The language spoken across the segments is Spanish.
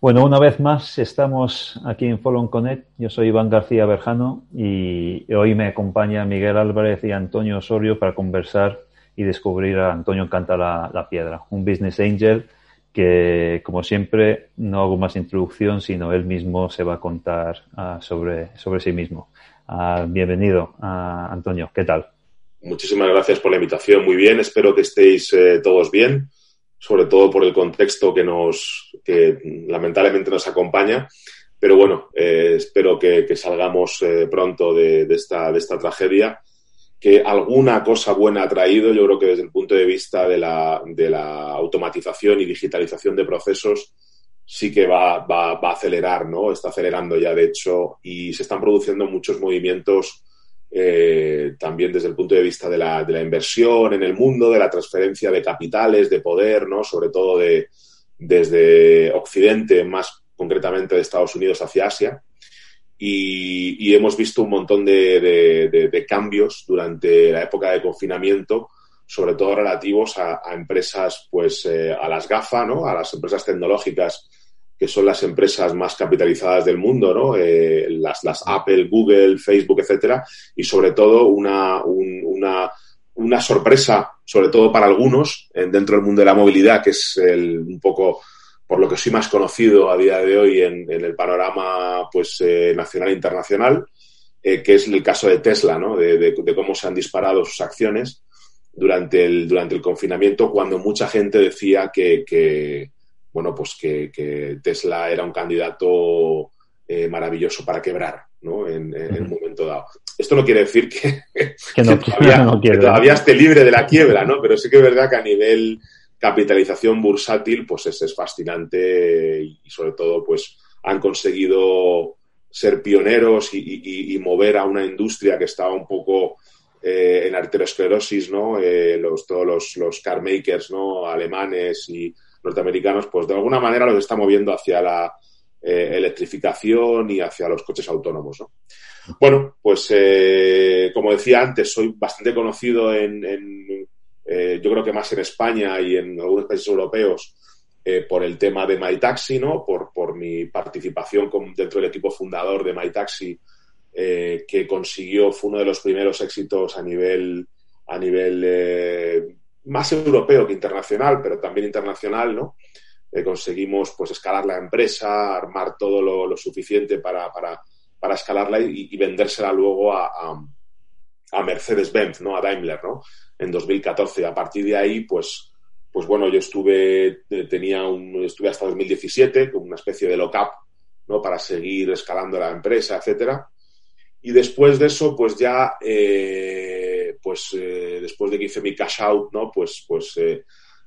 Bueno, una vez más estamos aquí en Follow Connect. Yo soy Iván García Berjano y hoy me acompaña Miguel Álvarez y Antonio Osorio para conversar y descubrir a Antonio Canta la, Piedra, un business angel que, como siempre, no hago más introducción, sino él mismo se va a contar uh, sobre, sobre sí mismo. Uh, bienvenido, uh, Antonio. ¿Qué tal? Muchísimas gracias por la invitación. Muy bien. Espero que estéis eh, todos bien sobre todo por el contexto que nos, que lamentablemente nos acompaña. Pero bueno, eh, espero que, salgamos eh, pronto de, esta, de esta tragedia, que alguna cosa buena ha traído. Yo creo que desde el punto de vista de la, de la automatización y digitalización de procesos, sí que va, va, va, a acelerar, ¿no? Está acelerando ya, de hecho, y se están produciendo muchos movimientos eh, también desde el punto de vista de la, de la, inversión en el mundo, de la transferencia de capitales, de poder, ¿no? sobre todo de, desde Occidente, más concretamente de Estados Unidos hacia Asia. Y, hemos visto un montón de, de, cambios durante la época de confinamiento, sobre todo relativos a, empresas, pues eh, a las GAFA, ¿no? a las empresas tecnológicas que son las empresas más capitalizadas del mundo, ¿no? Eh, las, las, Apple, Google, Facebook, etcétera, y sobre todo una, una, una, sorpresa, sobre todo para algunos, dentro del mundo de la movilidad, que es el, un poco por lo que soy más conocido a día de hoy en, el panorama pues, eh, nacional e internacional, eh, que es el caso de Tesla, ¿no? De, de, cómo se han disparado sus acciones durante el, durante el confinamiento, cuando mucha gente decía que, que bueno, pues que, Tesla era un candidato eh, maravilloso para quebrar, ¿no? En, un momento dado. Esto no quiere decir que, todavía, esté libre de la quiebra, ¿no? Pero sí que es verdad que a nivel capitalización bursátil, pues es, fascinante y, sobre todo, pues han conseguido ser pioneros y, mover a una industria que estaba un poco eh, en arteriosclerosis, ¿no? Eh, los, todos los, los car makers, ¿no? Alemanes y norteamericanos, pues de alguna manera los está moviendo hacia la eh, electrificación y hacia los coches autónomos. ¿no? Bueno, pues eh, como decía antes, soy bastante conocido en, eh, yo creo que más en España y en algunos países europeos por el tema de MyTaxi, ¿no? Por, por mi participación dentro del equipo fundador de MyTaxi, que consiguió, fue uno de los primeros éxitos a nivel, a nivel más europeo que internacional, pero también internacional, ¿no? Eh, conseguimos pues escalar la empresa, armar todo lo, suficiente para, para, escalarla y, vendérsela luego a, a, Mercedes-Benz, ¿no? A Daimler, ¿no? En 2014. A partir de ahí, pues, pues bueno, yo estuve, eh, tenía un, estuve hasta 2017 con una especie de lock-up, ¿no? Para seguir escalando la empresa, etcétera. Y después de eso, pues ya eh, pues eh, después de que hice mi cash out, ¿no? Pues, pues eh,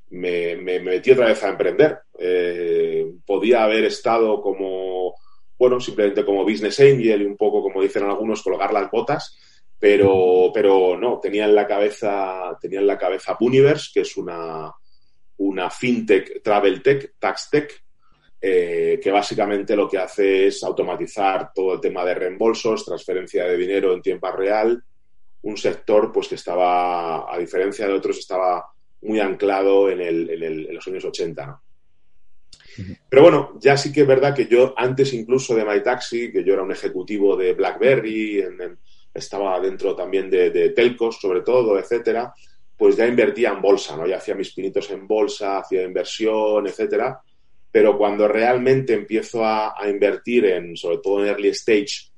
me, metí otra vez a emprender. Eh, podía haber estado como, bueno, simplemente como business angel y un poco, como dicen algunos, colgar las botas, pero, pero no, tenía en la cabeza, tenía en la cabeza Universe, que es una, una fintech, travel tech, tax tech, que básicamente lo que hace es automatizar todo el tema de reembolsos, transferencia de dinero en tiempo real, un sector pues que estaba, a diferencia de otros, estaba muy anclado en, el, en, los años 80. Pero bueno, ya sí que es verdad que yo antes incluso de MyTaxi, que yo era un ejecutivo de BlackBerry, estaba dentro también de, telcos sobre todo, etcétera, pues ya invertía en bolsa, ¿no? Ya hacía mis pinitos en bolsa, hacía inversión, etcétera. Pero cuando realmente empiezo a, a invertir en, sobre todo en early stage,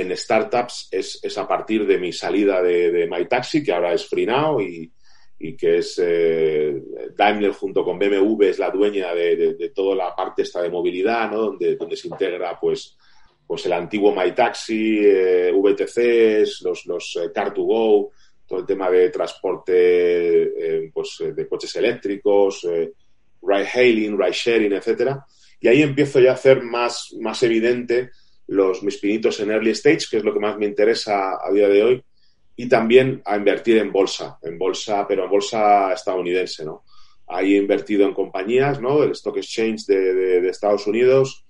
en startups es, a partir de mi salida de, de MyTaxi, que ahora es FreeNow y, y que es eh, Daimler junto con BMW es la dueña de, toda la parte esta de movilidad, ¿no? Donde, donde se integra pues, pues el antiguo MyTaxi, eh, VTCs, los, los eh, Car2Go, todo el tema de transporte pues, de coches eléctricos, ride hailing, ride sharing, etcétera. Y ahí empiezo ya a hacer más, más evidente los, mis pinitos en early stage, que es lo que más me interesa a día de hoy, y también a invertir en bolsa, en bolsa, pero en bolsa estadounidense, ¿no? Ahí he invertido en compañías, ¿no? Del Stock Exchange de, Estados Unidos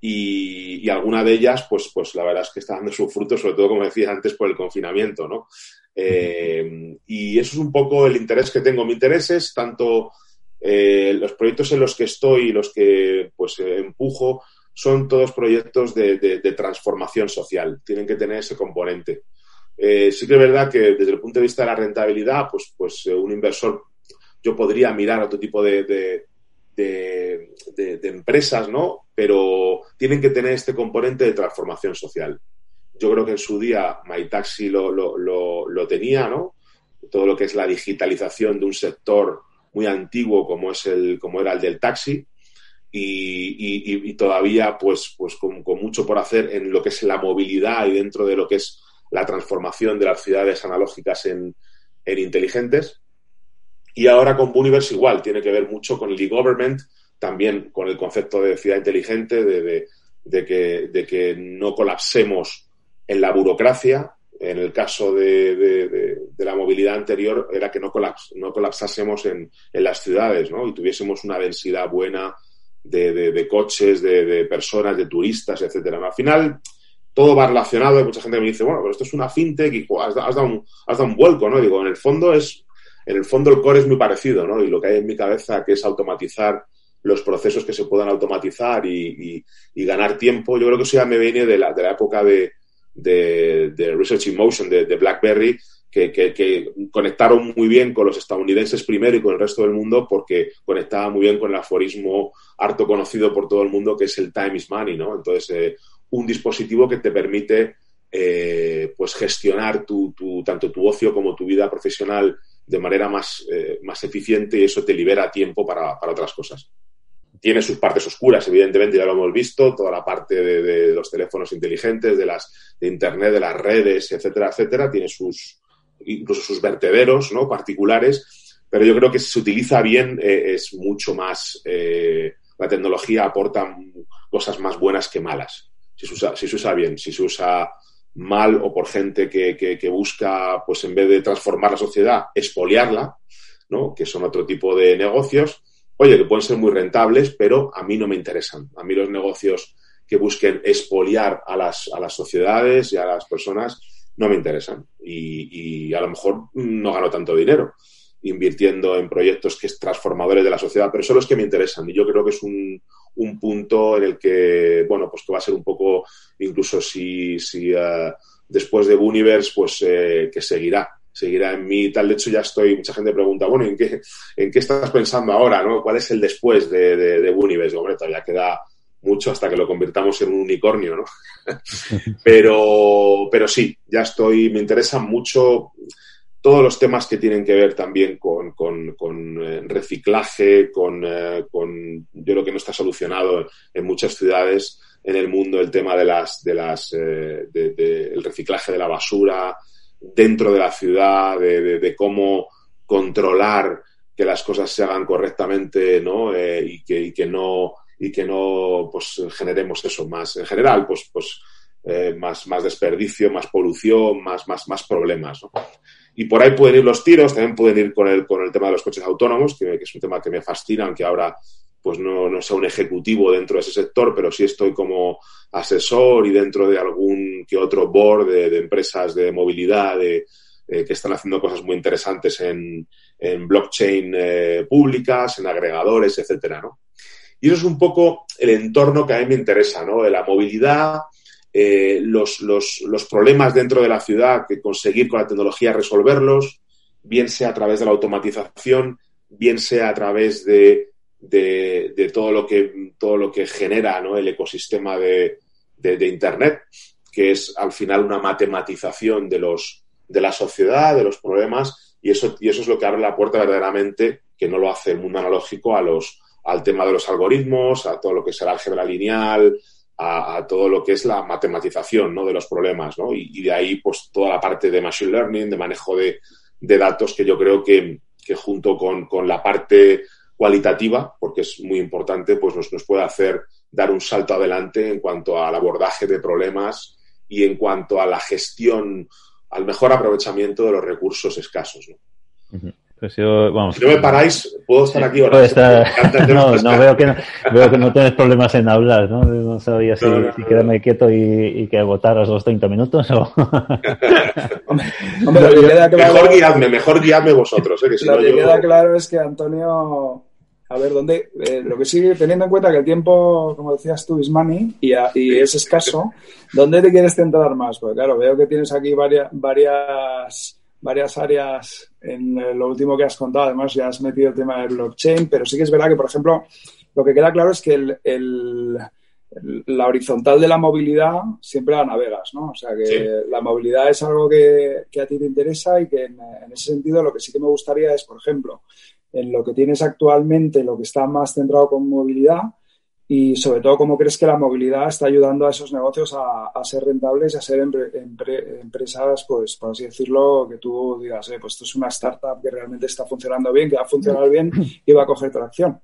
y, alguna de ellas, pues, pues la verdad es que está dando su fruto, sobre todo, como decía antes, por el confinamiento, ¿no? Eh, y eso es un poco el interés que tengo. Mi interés es tanto Eh, los proyectos en los que estoy y los que pues empujo son todos proyectos de, transformación social. Tienen que tener ese componente. sí que es verdad que desde el punto de vista de la rentabilidad, pues, pues un inversor, yo podría mirar otro tipo de, empresas, ¿no? Pero tienen que tener este componente de transformación social. Yo creo que en su día MyTaxi lo, lo, tenía, ¿no? Todo lo que es la digitalización de un sector muy antiguo como, es el, como era el del taxi y, todavía pues, pues con, mucho por hacer en lo que es la movilidad y dentro de lo que es la transformación de las ciudades analógicas en, inteligentes. Y ahora con Universe igual, tiene que ver mucho con el e-government, también con el concepto de ciudad inteligente, de, que, de que no colapsemos en la burocracia. En el caso de, la movilidad anterior era que no, no colapsásemos en, las ciudades ¿no? y tuviésemos una densidad buena de, coches, de, personas, de turistas, etcétera. Al final, todo va relacionado. Hay mucha gente que me dice, bueno, pero esto es una fintech y has, dado un, has dado un vuelco, ¿no? digo, en el fondo es, en el fondo el core es muy parecido, ¿no? Y lo que hay en mi cabeza, que es automatizar los procesos que se puedan automatizar y, ganar tiempo, yo creo que eso ya me viene de la, de la época de, de, Research in Motion de, BlackBerry, que, conectaron muy bien con los estadounidenses primero y con el resto del mundo porque conectaba muy bien con el aforismo harto conocido por todo el mundo que es el time is money, ¿no? Entonces, eh, un dispositivo que te permite eh, pues gestionar tu, tanto tu ocio como tu vida profesional de manera más, eh, más eficiente y eso te libera tiempo para, para otras cosas tiene sus partes oscuras, evidentemente, ya lo hemos visto, toda la parte de, los teléfonos inteligentes, de las de Internet, de las redes, etcétera, etcétera, tiene sus, incluso sus vertederos ¿no? particulares, pero yo creo que si se utiliza bien eh, es mucho más, eh, la tecnología aporta cosas más buenas que malas, si se usa, si se usa bien, si se usa mal o por gente que, que, busca, pues en vez de transformar la sociedad, expoliarla, ¿no? que son otro tipo de negocios, oye, que pueden ser muy rentables, pero a mí no me interesan. A mí los negocios que busquen expoliar a las, a las sociedades y a las personas no me interesan. Y, a lo mejor no gano tanto dinero invirtiendo en proyectos que es transformadores de la sociedad, pero son los que me interesan. Y yo creo que es un, un punto en el que, bueno, pues que va a ser un poco, incluso si, uh, después de Universe, pues eh, que seguirá seguirá en mí tal. De hecho, ya estoy, mucha gente pregunta, bueno, ¿en qué, en qué estás pensando ahora? ¿no? ¿Cuál es el después de, de, de Hombre, todavía queda mucho hasta que lo convirtamos en un unicornio, ¿no? pero, pero sí, ya estoy, me interesan mucho todos los temas que tienen que ver también con, con, eh, reciclaje, con, eh, con, yo creo que no está solucionado en muchas ciudades en el mundo el tema de las, de las, eh, de, el reciclaje de la basura, dentro de la ciudad, de, cómo controlar que las cosas se hagan correctamente, ¿no? Y, que, que, no y que no pues generemos eso más en general, pues pues eh, más, más desperdicio, más polución, más, más, más problemas. Y por ahí pueden ir los tiros, también pueden ir con el, con el tema de los coches autónomos, que, que es un tema que me fascina, aunque ahora pues no, no sea un ejecutivo dentro de ese sector, pero sí estoy como asesor y dentro de algún que otro board de, empresas de movilidad de, eh, que están haciendo cosas muy interesantes en, en blockchain eh, públicas, en agregadores, etcétera, ¿no? Y eso es un poco el entorno que a mí me interesa, ¿no? De la movilidad, eh, los, los, problemas dentro de la ciudad, que conseguir con la tecnología resolverlos, bien sea a través de la automatización, bien sea a través de de, todo, lo que, todo lo que genera el ecosistema de, Internet, que es al final una matematización de, los, de la sociedad, de los problemas, y eso, y eso es lo que abre la puerta verdaderamente, que no lo hace el mundo analógico, a los, al tema de los algoritmos, a todo lo que es el álgebra lineal, a, todo lo que es la matematización ¿no? de los problemas, ¿no? Y, de ahí, pues, toda la parte de machine learning, de manejo de, datos, que yo creo que, que junto con, con, la parte cualitativa, porque es muy importante, pues nos, nos puede hacer dar un salto adelante en cuanto al abordaje de problemas y en cuanto a la gestión, al mejor aprovechamiento de los recursos escasos. ¿no? Pues yo, vamos, si no me paráis, puedo estar aquí ahora. no, no veo, que no, veo que no tienes problemas en hablar, ¿no? No sabía si, si quedarme quieto y, y, que agotaras los 30 minutos o... Hombre, queda claro, mejor guiadme, mejor guiadme vosotros. ¿eh? Que si lo que queda claro es que Antonio a ver, ¿dónde? Eh, lo que sigue, teniendo en cuenta que el tiempo, como decías tú, es money y, y es escaso, ¿dónde te quieres centrar más? Porque claro, veo que tienes aquí varias, varias, varias áreas en lo último que has contado. Además, ya has metido el tema del blockchain, pero sí que es verdad que, por ejemplo, lo que queda claro es que el, la horizontal de la movilidad siempre la navegas, ¿no? O sea que la movilidad es algo que, a ti te interesa y que en, ese sentido lo que sí que me gustaría es, por ejemplo, en lo que tienes actualmente, lo que está más centrado con movilidad y sobre todo cómo crees que la movilidad está ayudando a esos negocios a, ser rentables y a ser empresas, pues por así decirlo, que tú digas, eh, pues esto es una startup que realmente está funcionando bien, que va a funcionar bien y va a coger tracción.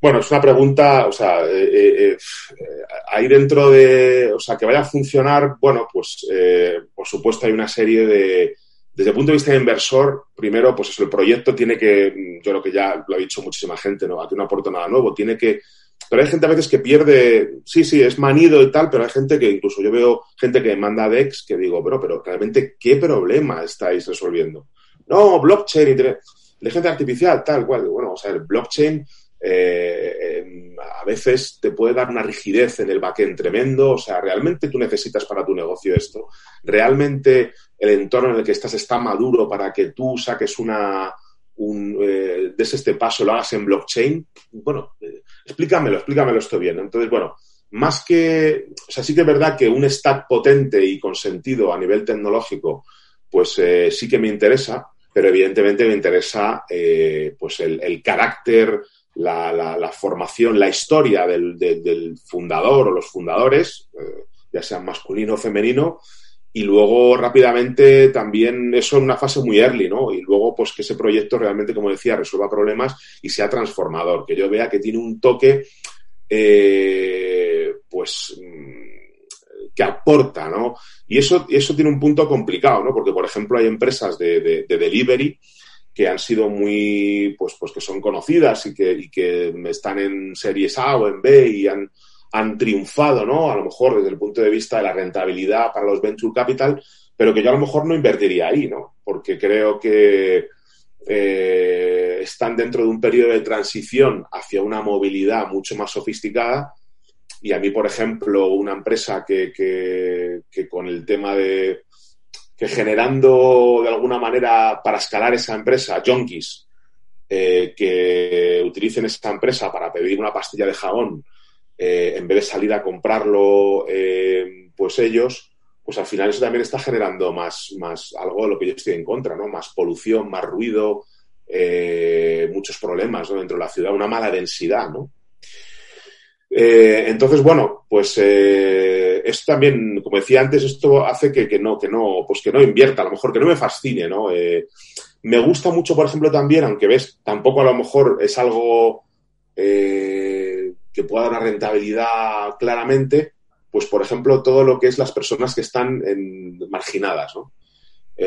Bueno, es una pregunta, o sea, eh, eh, eh, ahí dentro de, o sea, que vaya a funcionar, bueno, pues por supuesto hay una serie de, desde el punto de vista de inversor, primero, pues el proyecto tiene que, yo creo que ya lo ha dicho muchísima gente, ¿no? Aquí no aporto nada nuevo, tiene que, pero hay gente a veces que pierde, sí, sí, es manido y tal, pero hay gente que incluso yo veo gente que manda DEX que digo, pero, pero realmente, ¿qué problema estáis resolviendo? No, blockchain, inteligencia artificial, tal cual. Bueno, o sea, el blockchain eh, a veces te puede dar una rigidez en el backend tremendo. O sea, ¿realmente tú necesitas para tu negocio esto? ¿Realmente el entorno en el que estás está maduro para que tú saques una, un, eh, des este paso, lo hagas en blockchain? Bueno, eh, explícamelo, explícamelo esto bien. Entonces, bueno, más que, o sea, sí que es verdad que un stack potente y con sentido a nivel tecnológico, pues sí que me interesa, pero evidentemente me interesa pues el, carácter la, formación, la historia del, fundador o los fundadores, eh, ya sean masculino o femenino, y luego rápidamente también eso en una fase muy early, ¿no? Y luego pues que ese proyecto realmente, como decía, resuelva problemas y sea transformador, que yo vea que tiene un toque, eh, pues mm, que aporta, ¿no? Y eso, eso tiene un punto complicado, ¿no? Porque, por ejemplo, hay empresas de, de delivery que han sido muy, pues, pues que son conocidas y que, y que están en series A o en B y han, han triunfado, ¿no? A lo mejor desde el punto de vista de la rentabilidad para los venture capital, pero que yo a lo mejor no invertiría ahí, ¿no? Porque creo que eh, están dentro de un periodo de transición hacia una movilidad mucho más sofisticada. Y a mí, por ejemplo, una empresa que, con el tema de, que generando de alguna manera para escalar esa empresa, junkies, eh, que utilicen esa empresa para pedir una pastilla de jabón, eh, en vez de salir a comprarlo, eh, pues ellos, pues al final eso también está generando más, más algo de lo que yo estoy en contra, ¿no? Más polución, más ruido, muchos problemas dentro de la ciudad, una mala densidad, ¿no? Eh, entonces, bueno, pues eh, esto también, como decía antes, esto hace que, no, que no, pues que no invierta, a lo mejor que no me fascine, ¿no? Eh, me gusta mucho, por ejemplo, también, aunque ves, tampoco a lo mejor es algo que pueda dar una rentabilidad claramente, pues por ejemplo, todo lo que es las personas que están en, marginadas, ¿no?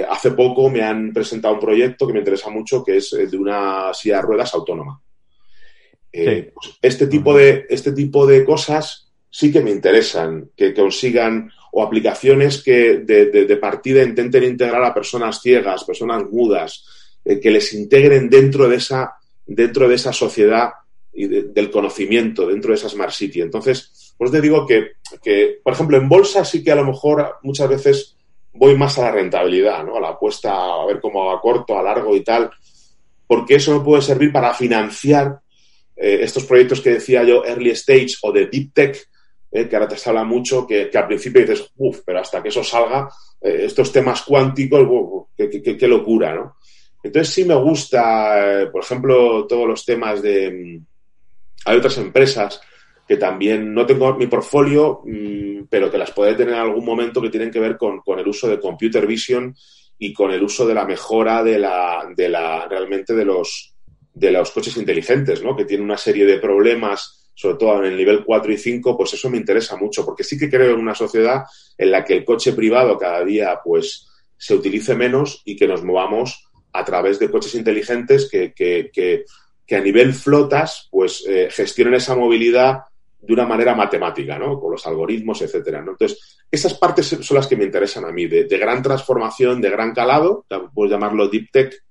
hace poco me han presentado un proyecto que me interesa mucho, que es de una silla de ruedas autónoma. Eh, pues este, tipo de, este tipo de cosas sí que me interesan, que consigan o aplicaciones que de, partida intenten integrar a personas ciegas, personas mudas, eh, que les integren dentro de esa, dentro de esa sociedad y del conocimiento, dentro de esa Smart City. Entonces, pues te digo que, que, por ejemplo, en bolsa sí que a lo mejor muchas veces voy más a la rentabilidad, ¿no? A la apuesta, a ver cómo va a corto, a largo y tal, porque eso me puede servir para financiar eh, estos proyectos que decía yo, early stage o de deep tech, eh, que ahora te habla mucho, que, al principio dices, uff, pero hasta que eso salga, eh, estos temas cuánticos, qué, locura, ¿no? Entonces sí me gusta, por ejemplo, todos los temas de... Hay otras empresas que también no tengo en mi portfolio, mm, pero que las puede tener en algún momento que tienen que ver con, con, el uso de computer vision y con el uso de la mejora de la, de la realmente de los, de los coches inteligentes, ¿no? Que tienen una serie de problemas, sobre todo en el nivel 4 y 5, pues eso me interesa mucho, porque sí que creo en una sociedad en la que el coche privado cada día, pues, se utilice menos y que nos movamos a través de coches inteligentes que, que, que, a nivel flotas, pues, eh, gestionen esa movilidad de una manera matemática, ¿no? Con los algoritmos, etcétera, ¿no? Entonces, esas partes son las que me interesan a mí, de, de gran transformación, de gran calado, puedes llamarlo deep tech,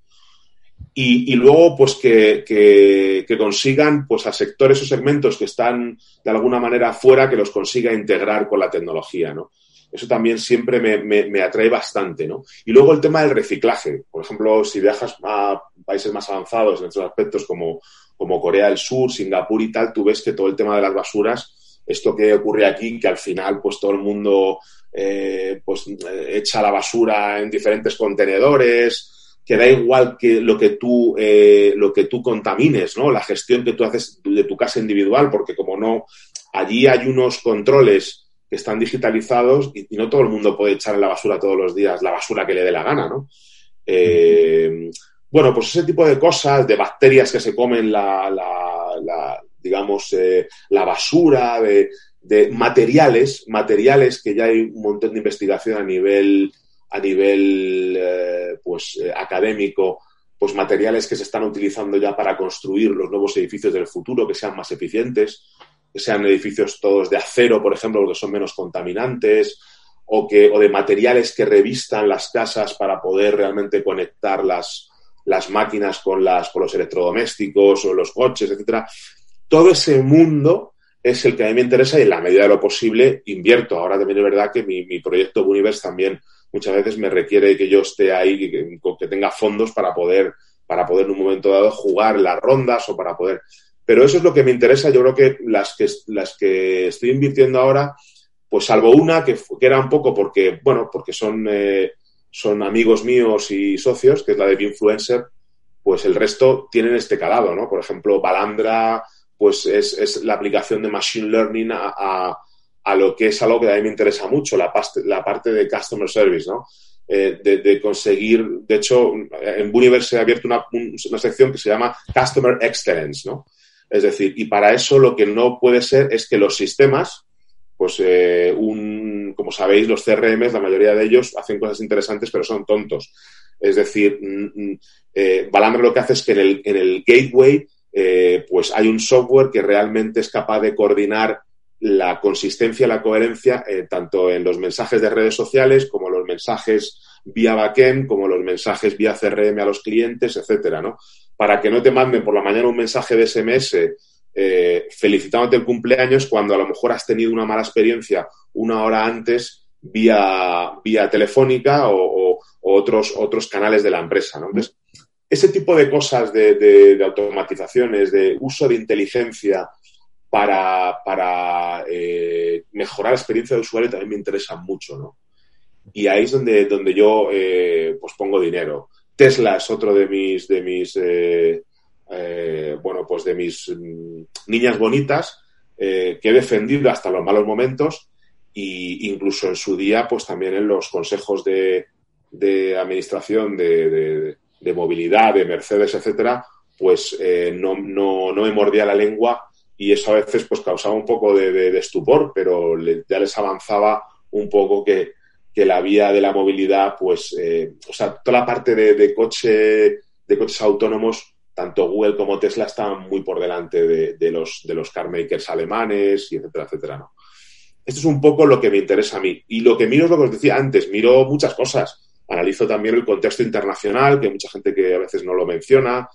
y, luego pues que, que, consigan pues a sectores o segmentos que están de alguna manera fuera que los consiga integrar con la tecnología, ¿no? Eso también siempre me, me, atrae bastante, ¿no? Y luego el tema del reciclaje. Por ejemplo, si viajas a países más avanzados en estos aspectos como, como Corea del Sur, Singapur y tal, tú ves que todo el tema de las basuras, esto que ocurre aquí, que al final pues todo el mundo eh, pues echa la basura en diferentes contenedores, que da igual que lo que tú eh, lo que tú contamines, ¿no? La gestión que tú haces de tu casa individual, porque como no, allí hay unos controles que están digitalizados y, no todo el mundo puede echar en la basura todos los días la basura que le dé la gana, ¿no? Eh, bueno, pues ese tipo de cosas, de bacterias que se comen la, digamos, eh, la basura, de, materiales, materiales que ya hay un montón de investigación a nivel, a nivel eh, pues, académico, pues materiales que se están utilizando ya para construir los nuevos edificios del futuro que sean más eficientes sean edificios todos de acero, por ejemplo, porque son menos contaminantes, o, que, o de materiales que revistan las casas para poder realmente conectar las, las máquinas con, las, con los electrodomésticos o los coches, etcétera. Todo ese mundo es el que a mí me interesa y en la medida de lo posible invierto. Ahora también es verdad que mi, mi proyecto Universe también muchas veces me requiere que yo esté ahí, que, que tenga fondos para poder, para poder en un momento dado jugar las rondas o para poder. Pero eso es lo que me interesa. Yo creo que las que, las que estoy invirtiendo ahora, pues salvo una que, era un poco porque, bueno, porque son, eh, son amigos míos y socios, que es la de Influencer, pues el resto tienen este calado, ¿no? Por ejemplo, Balandra, pues es, la aplicación de Machine Learning a, lo que es algo que a mí me interesa mucho, la, la parte de Customer Service, ¿no? Eh, de, conseguir, de hecho, en Buniverse se ha abierto una, una, sección que se llama Customer Excellence, ¿no? Es decir, y para eso lo que no puede ser es que los sistemas, pues eh, un, como sabéis, los CRMs, la mayoría de ellos hacen cosas interesantes, pero son tontos. Es decir, mm, mm, eh, Balambre lo que hace es que en el, en el gateway, eh, pues hay un software que realmente es capaz de coordinar la consistencia, la coherencia, tanto en los mensajes de redes sociales como los mensajes vía backend, como los mensajes vía CRM a los clientes, etcétera, ¿no? para que no te manden por la mañana un mensaje de SMS eh, felicitándote el cumpleaños cuando a lo mejor has tenido una mala experiencia una hora antes vía, vía telefónica o, otros, otros canales de la empresa. ¿no? Entonces, ese tipo de cosas de, automatizaciones, de uso de inteligencia para, eh, mejorar la experiencia de usuario también me interesan mucho. ¿no? Y ahí es donde, donde yo eh, pues pongo dinero. Tesla es otro de mis, de mis, eh, eh, bueno, pues de mis mm, niñas bonitas que he defendido hasta los malos momentos e incluso en su día, pues también en los consejos de, administración de, movilidad, de Mercedes, etcétera, pues no, no, no, me mordía la lengua y eso a veces pues causaba un poco de, estupor, pero ya les avanzaba un poco que, que la vía de la movilidad, pues, eh, o sea, toda la parte de, coche, de coches autónomos, tanto Google como Tesla están muy por delante de, los, de los car makers alemanes y etcétera, etcétera, ¿no? Esto es un poco lo que me interesa a mí. Y lo que miro es lo que os decía antes, miro muchas cosas. Analizo también el contexto internacional, que hay mucha gente que a veces no lo menciona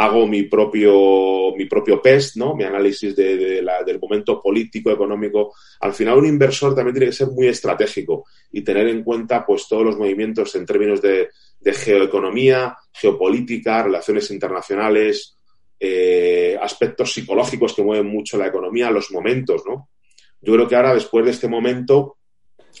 hago mi propio, mi propio PEST, ¿no? mi análisis de, del momento político, económico. Al final, un inversor también tiene que ser muy estratégico y tener en cuenta pues, todos los movimientos en términos de, geoeconomía, geopolítica, relaciones internacionales, eh, aspectos psicológicos que mueven mucho la economía, los momentos. ¿no? Yo creo que ahora, después de este momento,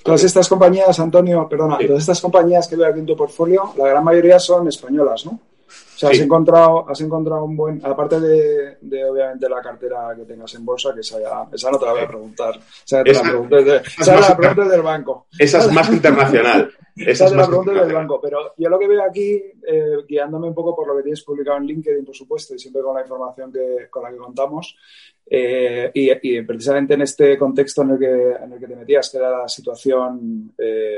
Todas estas compañías, Antonio, perdona, todas estas compañías que veo aquí en tu portfolio, la gran mayoría son españolas, ¿no? O sea, has encontrado, has encontrado un buen, aparte de, de, obviamente la cartera que tengas en bolsa, que esa ya, esa no te la voy a preguntar. Esa, te la pregunta del banco. Esa es más internacional. Esa, es la pregunta del banco. Pero yo lo que veo aquí, eh, guiándome un poco por lo que tienes publicado en LinkedIn, por supuesto, y siempre con la información que, con la que contamos, eh, y, precisamente en este contexto en el que, en el que te metías, que era la situación eh,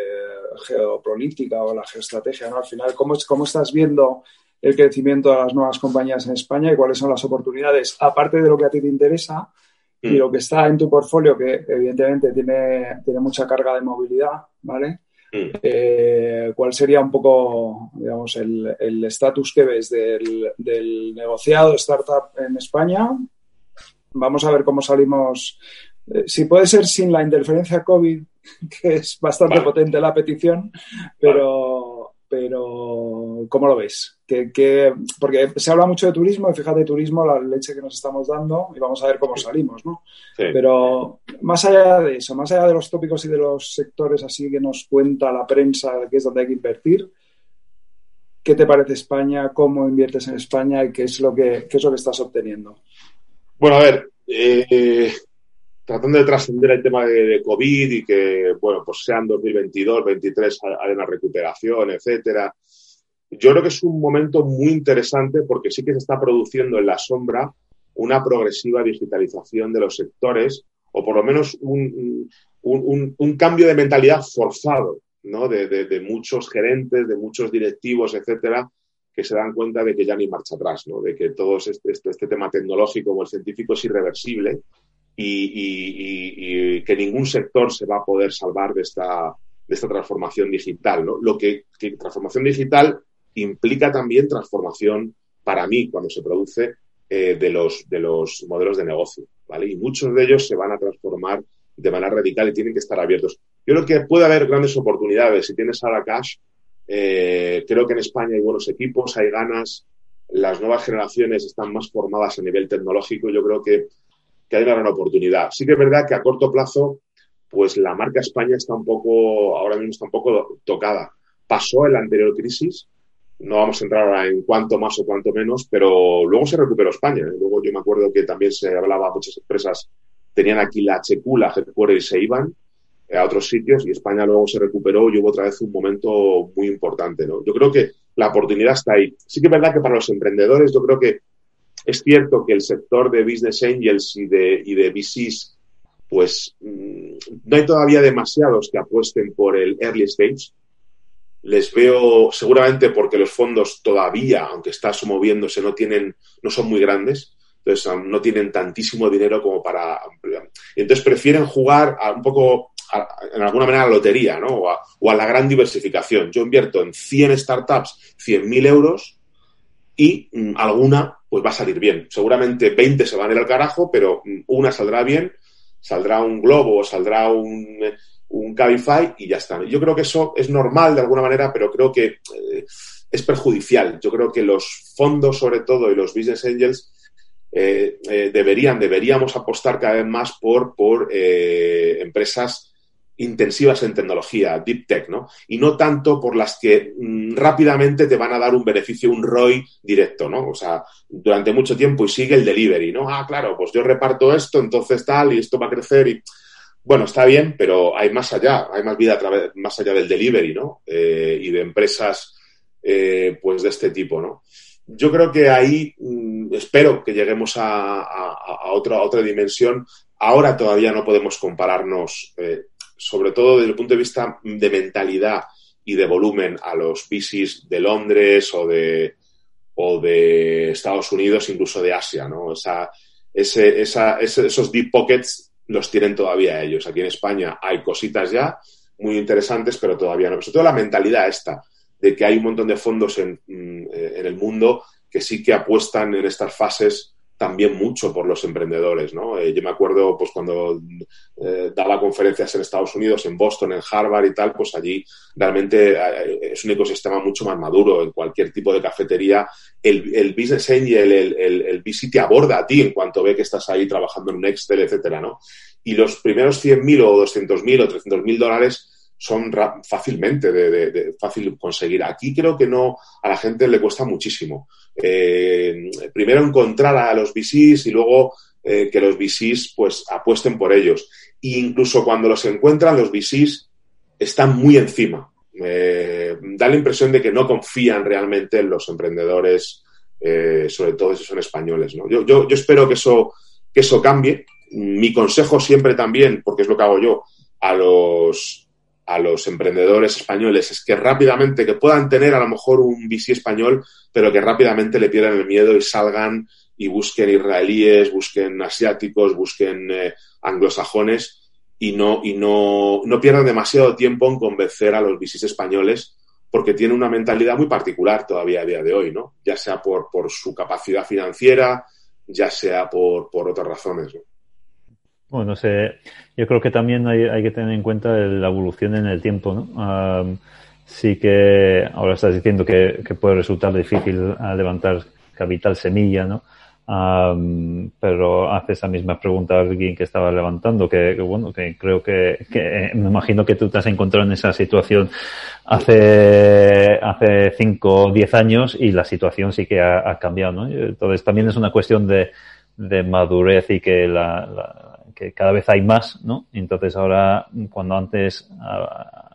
geopolítica o la geoestrategia, ¿no? Al final, ¿cómo, cómo estás viendo el crecimiento de las nuevas compañías en España y cuáles son las oportunidades, aparte de lo que a ti te interesa y mm. lo que está en tu portfolio, que evidentemente tiene, tiene mucha carga de movilidad, ¿vale? Mm. Eh, ¿Cuál sería un poco, digamos, el estatus que ves del, del negociado startup en España? Vamos a ver cómo salimos eh, si puede ser sin la interferencia COVID, que es bastante potente la petición, pero, pero ¿cómo lo ves? Que, porque se habla mucho de turismo y fíjate, turismo, la leche que nos estamos dando y vamos a ver cómo salimos, ¿no? Pero más allá de eso, más allá de los tópicos y de los sectores así que nos cuenta la prensa, que es donde hay que invertir, ¿qué te parece España? ¿Cómo inviertes en España? ¿Y qué es lo que, qué es lo que estás obteniendo? Bueno, a ver, eh, tratando de trascender el tema de, COVID y que, bueno, pues sean 2022, 2023 hay una recuperación, etcétera. Yo creo que es un momento muy interesante porque sí que se está produciendo en la sombra una progresiva digitalización de los sectores o por lo menos un, cambio de mentalidad forzado ¿no? de, muchos gerentes, de muchos directivos, etcétera, que se dan cuenta de que ya ni marcha atrás, ¿no? de que todo este, este, este tema tecnológico o el científico es irreversible y, que ningún sector se va a poder salvar de esta, de esta transformación digital. ¿no? Lo que, transformación digital implica también transformación para mí cuando se produce eh, de, los, de los modelos de negocio. ¿vale? Y muchos de ellos se van a transformar de manera radical y tienen que estar abiertos. Yo creo que puede haber grandes oportunidades. Si tienes ahora cash, eh, creo que en España hay buenos equipos, hay ganas, las nuevas generaciones están más formadas a nivel tecnológico. Yo creo que que hay una gran oportunidad. Sí que es verdad que a corto plazo, pues la marca España está un poco, ahora mismo está un poco tocada. Pasó en la anterior crisis, no vamos a entrar ahora en cuánto más o cuánto menos, pero luego se recuperó España. Luego yo me acuerdo que también se hablaba, muchas empresas tenían aquí la HQ, la headquarter y se iban eh, a otros sitios y España luego se recuperó y hubo otra vez un momento muy importante. ¿no? Yo creo que la oportunidad está ahí. Sí que es verdad que para los emprendedores yo creo que es cierto que el sector de Business Angels y de, y de VCs, pues mm, no hay todavía demasiados que apuesten por el early stage. Les veo seguramente porque los fondos todavía, aunque están moviéndose, no tienen, no son muy grandes. Entonces no tienen tantísimo dinero como para entonces prefieren jugar a un poco, en alguna manera, a la lotería, ¿no? O a, o a, la gran diversificación. Yo invierto en 100 startups, 100.000 euros y mm, alguna pues va a salir bien. Seguramente 20 se van a ir al carajo, pero mm, una saldrá bien, saldrá un Globo saldrá un, un Cabify y ya está. Yo creo que eso es normal de alguna manera, pero creo que eh, es perjudicial. Yo creo que los fondos, sobre todo, y los business angels, eh, eh, deberían, deberíamos apostar cada vez más por, por empresas intensivas en tecnología, deep tech, ¿no? Y no tanto por las que mm, rápidamente te van a dar un beneficio, un ROI directo, ¿no? O sea, durante mucho tiempo y sigue el delivery, ¿no? Ah, claro, pues yo reparto esto, entonces tal, y esto va a crecer y... Bueno, está bien, pero hay más allá, hay más vida a través, más allá del delivery, ¿no? Eh, y de empresas, eh, pues, de este tipo, ¿no? Yo creo que ahí mm, espero que lleguemos a, otra, otra dimensión. Ahora todavía no podemos compararnos eh, sobre todo desde el punto de vista de mentalidad y de volumen a los VCs de Londres o de, o de Estados Unidos, incluso de Asia, ¿no? O sea, ese, esa, esos deep pockets los tienen todavía ellos. Aquí en España hay cositas ya muy interesantes, pero todavía no. sobre todo la mentalidad esta de que hay un montón de fondos en, mm, en el mundo que sí que apuestan en estas fases también mucho por los emprendedores, ¿no? Eh, yo me acuerdo, pues, cuando eh, daba conferencias en Estados Unidos, en Boston, en Harvard y tal, pues allí realmente eh, es un ecosistema mucho más maduro. En cualquier tipo de cafetería, el, business angel, el, el, te aborda a ti en cuanto ve que estás ahí trabajando en un Excel, etcétera, ¿no? Y los primeros 100.000 o 200.000 o 300.000 dólares son fácilmente de, fácil conseguir. Aquí creo que no a la gente le cuesta muchísimo. Eh, primero encontrar a los VCs y luego eh, que los VCs pues apuesten por ellos. E incluso cuando los encuentran, los VCs están muy encima. Eh, da la impresión de que no confían realmente en los emprendedores, sobre todo si son españoles. Yo, yo, yo espero que eso, que eso cambie. Mi consejo siempre también, porque es lo que hago yo, a los a los emprendedores españoles es que rápidamente, que puedan tener a lo mejor un VC español, pero que rápidamente le pierdan el miedo y salgan y busquen israelíes, busquen asiáticos, busquen eh, anglosajones, y no, y no, no pierdan demasiado tiempo en convencer a los VCs españoles porque tienen una mentalidad muy particular todavía a día de hoy, ¿no? Ya sea por, por su capacidad financiera, ya sea por, por otras razones. ¿no? Bueno, sé, yo creo que también hay, que tener en cuenta la evolución en el tiempo, ¿no? sí que ahora estás diciendo que, puede resultar difícil levantar capital semilla, ¿no? pero hace esa misma pregunta a alguien que estaba levantando, que, bueno, que creo que, que, me imagino que tú te has encontrado en esa situación hace, hace cinco o diez años y la situación sí que ha, cambiado, ¿no? Entonces también es una cuestión de, madurez y que la, que cada vez hay más, ¿no? Entonces ahora, cuando antes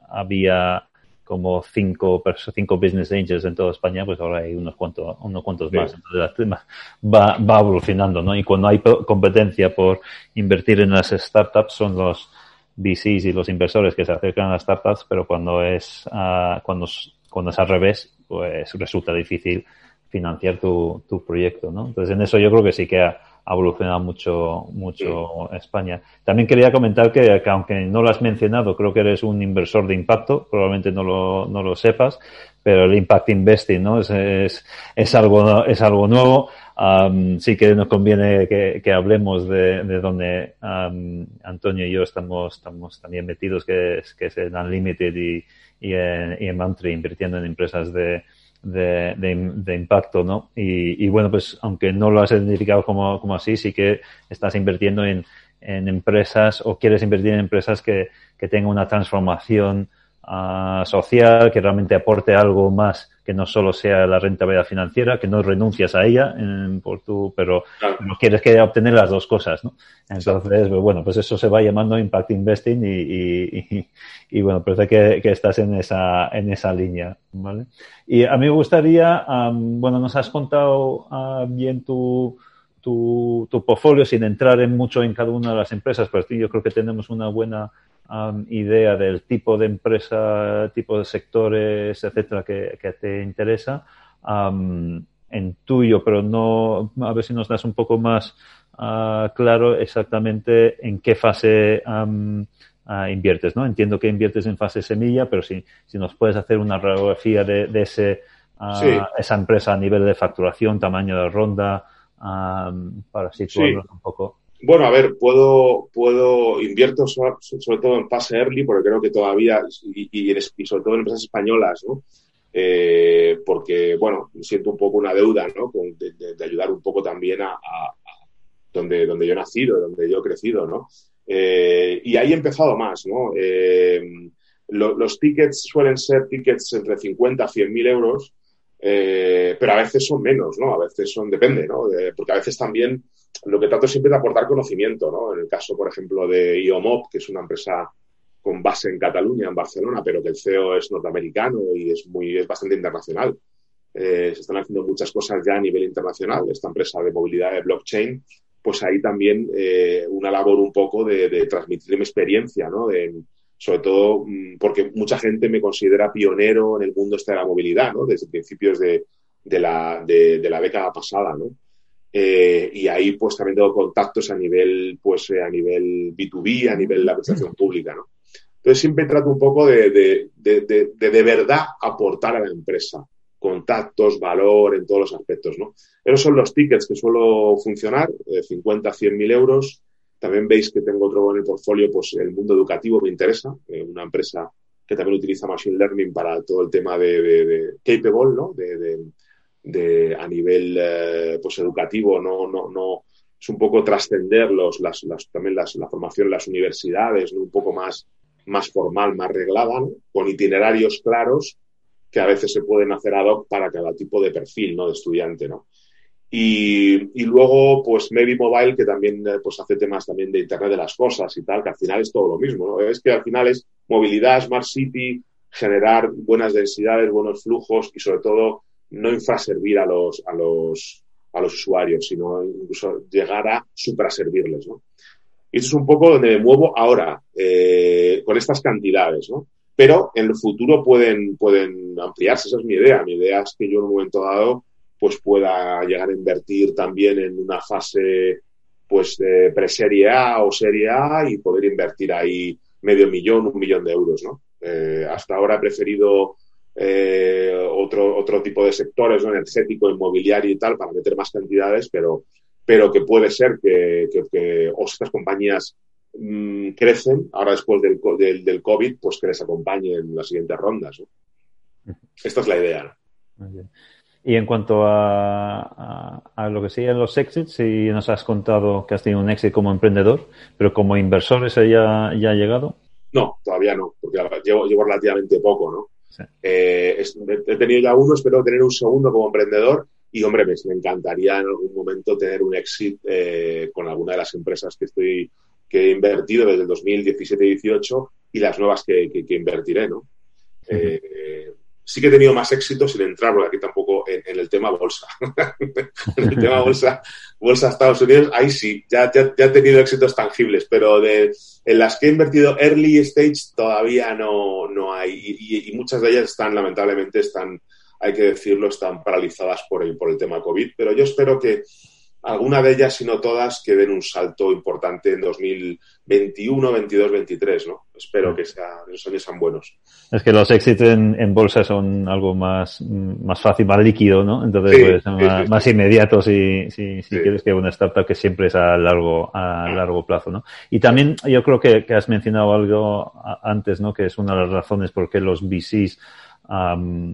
había como cinco, cinco business angels en toda España, pues ahora hay unos cuantos, unos cuantos más. Entonces, va, va evolucionando, ¿no? Y cuando hay competencia por invertir en las startups, son los VCs y los inversores que se acercan a las startups, pero cuando es, uh, cuando, cuando es al revés, pues resulta difícil financiar tu, tu proyecto, ¿no? Entonces, en eso yo creo que sí que ha, ha evolucionado mucho, mucho España. También quería comentar que, que, aunque no lo has mencionado, creo que eres un inversor de impacto, probablemente no lo, no lo sepas, pero el impact investing, ¿no? Es, es, es algo, es algo nuevo. Um, sí que nos conviene que, que hablemos de, de donde um, Antonio y yo estamos, estamos también metidos, que es, que es en Unlimited y, y en, y en Mantri, invirtiendo en empresas de, de, de, de, impacto, ¿no? Y, y, bueno, pues aunque no lo has identificado como, como así, sí que estás invirtiendo en, en empresas o quieres invertir en empresas que, que tengan una transformación uh, social, que realmente aporte algo más que no solo sea la rentabilidad financiera, que no renuncias a ella en, por tu, pero claro. no quieres que obtener las dos cosas, ¿no? Entonces, pues bueno, pues eso se va llamando impact investing y, y, y, y bueno, parece que, que, estás en esa, en esa línea, ¿vale? Y a mí me gustaría, um, bueno, nos has contado uh, bien tu, tu, tu portfolio sin entrar en mucho en cada una de las empresas, pero yo creo que tenemos una buena um, idea del tipo de empresa, tipo de sectores, etcétera, que, que te interesa um, en tuyo, pero no, a ver si nos das un poco más uh, claro exactamente en qué fase um, uh, inviertes, ¿no? Entiendo que inviertes en fase semilla, pero si, si nos puedes hacer una radiografía de, de ese, uh, sí. esa empresa a nivel de facturación, tamaño de ronda, um, para situarnos sí. un poco. Bueno, a ver, puedo, puedo, invierto sobre, todo en fase early, porque creo que todavía, y, y, y sobre todo en empresas españolas, ¿no? Eh, porque, bueno, siento un poco una deuda, ¿no? Con, de, ayudar un poco también a, donde, donde yo he nacido, donde yo he crecido, ¿no? Eh, y ahí he empezado más, ¿no? Eh, lo, los tickets suelen ser tickets entre 50 a 100 mil euros, eh, pero a veces son menos, ¿no? A veces son, depende, ¿no? Porque a veces también lo que trato siempre de aportar conocimiento, ¿no? En el caso, por ejemplo, de IOMOP, que es una empresa con base en Cataluña, en Barcelona, pero que el CEO es norteamericano y es muy, es bastante internacional. Eh, se están haciendo muchas cosas ya a nivel internacional. Esta empresa de movilidad de blockchain, pues ahí también eh, una labor un poco de, de transmitir mi experiencia, ¿no? De, sobre todo mm, porque mucha gente me considera pionero en el mundo este de la movilidad, ¿no? Desde principios de, de la, de, de, la década pasada, ¿no? Eh, y ahí pues también tengo contactos a nivel, pues eh, a nivel B2B, a nivel de la administración pública, ¿no? Entonces siempre trato un poco de de, de, de, verdad aportar a la empresa, contactos, valor en todos los aspectos, ¿no? Esos son los tickets que suelo funcionar, de 50 a 100 mil euros. También veis que tengo otro en el portfolio, pues el mundo educativo me interesa, eh, una empresa que también utiliza Machine Learning para todo el tema de, de, de Capable, ¿no? De, de, a nivel eh, pues educativo, no, no, no, es un poco trascender los, las, las, también las, la formación en las universidades, un poco más, más formal, más reglada, con itinerarios claros que a veces se pueden hacer ad hoc para cada tipo de perfil ¿no? de estudiante. ¿no? Y, y luego, pues Maybe Mobile, que también eh, pues, hace temas también de Internet de las Cosas y tal, que al final es todo lo mismo. ¿no? Es que al final es movilidad, Smart City, generar buenas densidades, buenos flujos y sobre todo no infraservir a los, a los, a los usuarios, sino incluso llegar a supraservirles, ¿no? Y eso es un poco donde me muevo ahora, eh, con estas cantidades, ¿no? Pero en el futuro pueden, pueden ampliarse, esa es mi idea. Mi idea es que yo en un momento dado pues pueda llegar a invertir también en una fase pues eh, preserie A o serie A y poder invertir ahí medio millón, un millón de euros, ¿no? Eh, hasta ahora he preferido eh, otro, otro tipo de sectores, ¿no? energético, inmobiliario y tal, para meter más cantidades, pero, pero que puede ser que, que, estas compañías mm, crecen, ahora después del, del, del, COVID, pues que les acompañe en las siguientes rondas. Esta es la idea. Y en cuanto a, a, lo que serían los exits, si nos has contado que has tenido un éxito como emprendedor, pero como inversor, ¿ese ya, ya ha llegado? No, todavía no, porque llevo, llevo relativamente poco, ¿no? Eh, he tenido ya uno, espero tener un segundo como emprendedor y, hombre, me, encantaría en algún momento tener un exit eh, con alguna de las empresas que estoy que he invertido desde el 2017-18 y las nuevas que, que, invertiré, ¿no? Sí que he tenido más éxito sin entrar, porque aquí tampoco en, el tema bolsa. en el tema bolsa, bolsa Estados Unidos, ahí sí, ya, ya, he tenido éxitos tangibles, pero de, en las que he invertido early stage todavía no, no hay. Y, y, muchas de ellas están, lamentablemente, están, hay que decirlo, están paralizadas por el, por el tema COVID. Pero yo espero que alguna de ellas, si no todas, que den un salto importante en 2021, 22, 23, ¿no? Espero que sea, esos años sean buenos. Es que los éxitos en, bolsa son algo más, más fácil, más líquido, ¿no? Entonces, pues, son más, inmediatos y si, si quieres que una startup que siempre es a largo, a largo plazo, ¿no? Y también yo creo que, has mencionado algo antes, ¿no? Que es una de las razones por qué los VCs eh,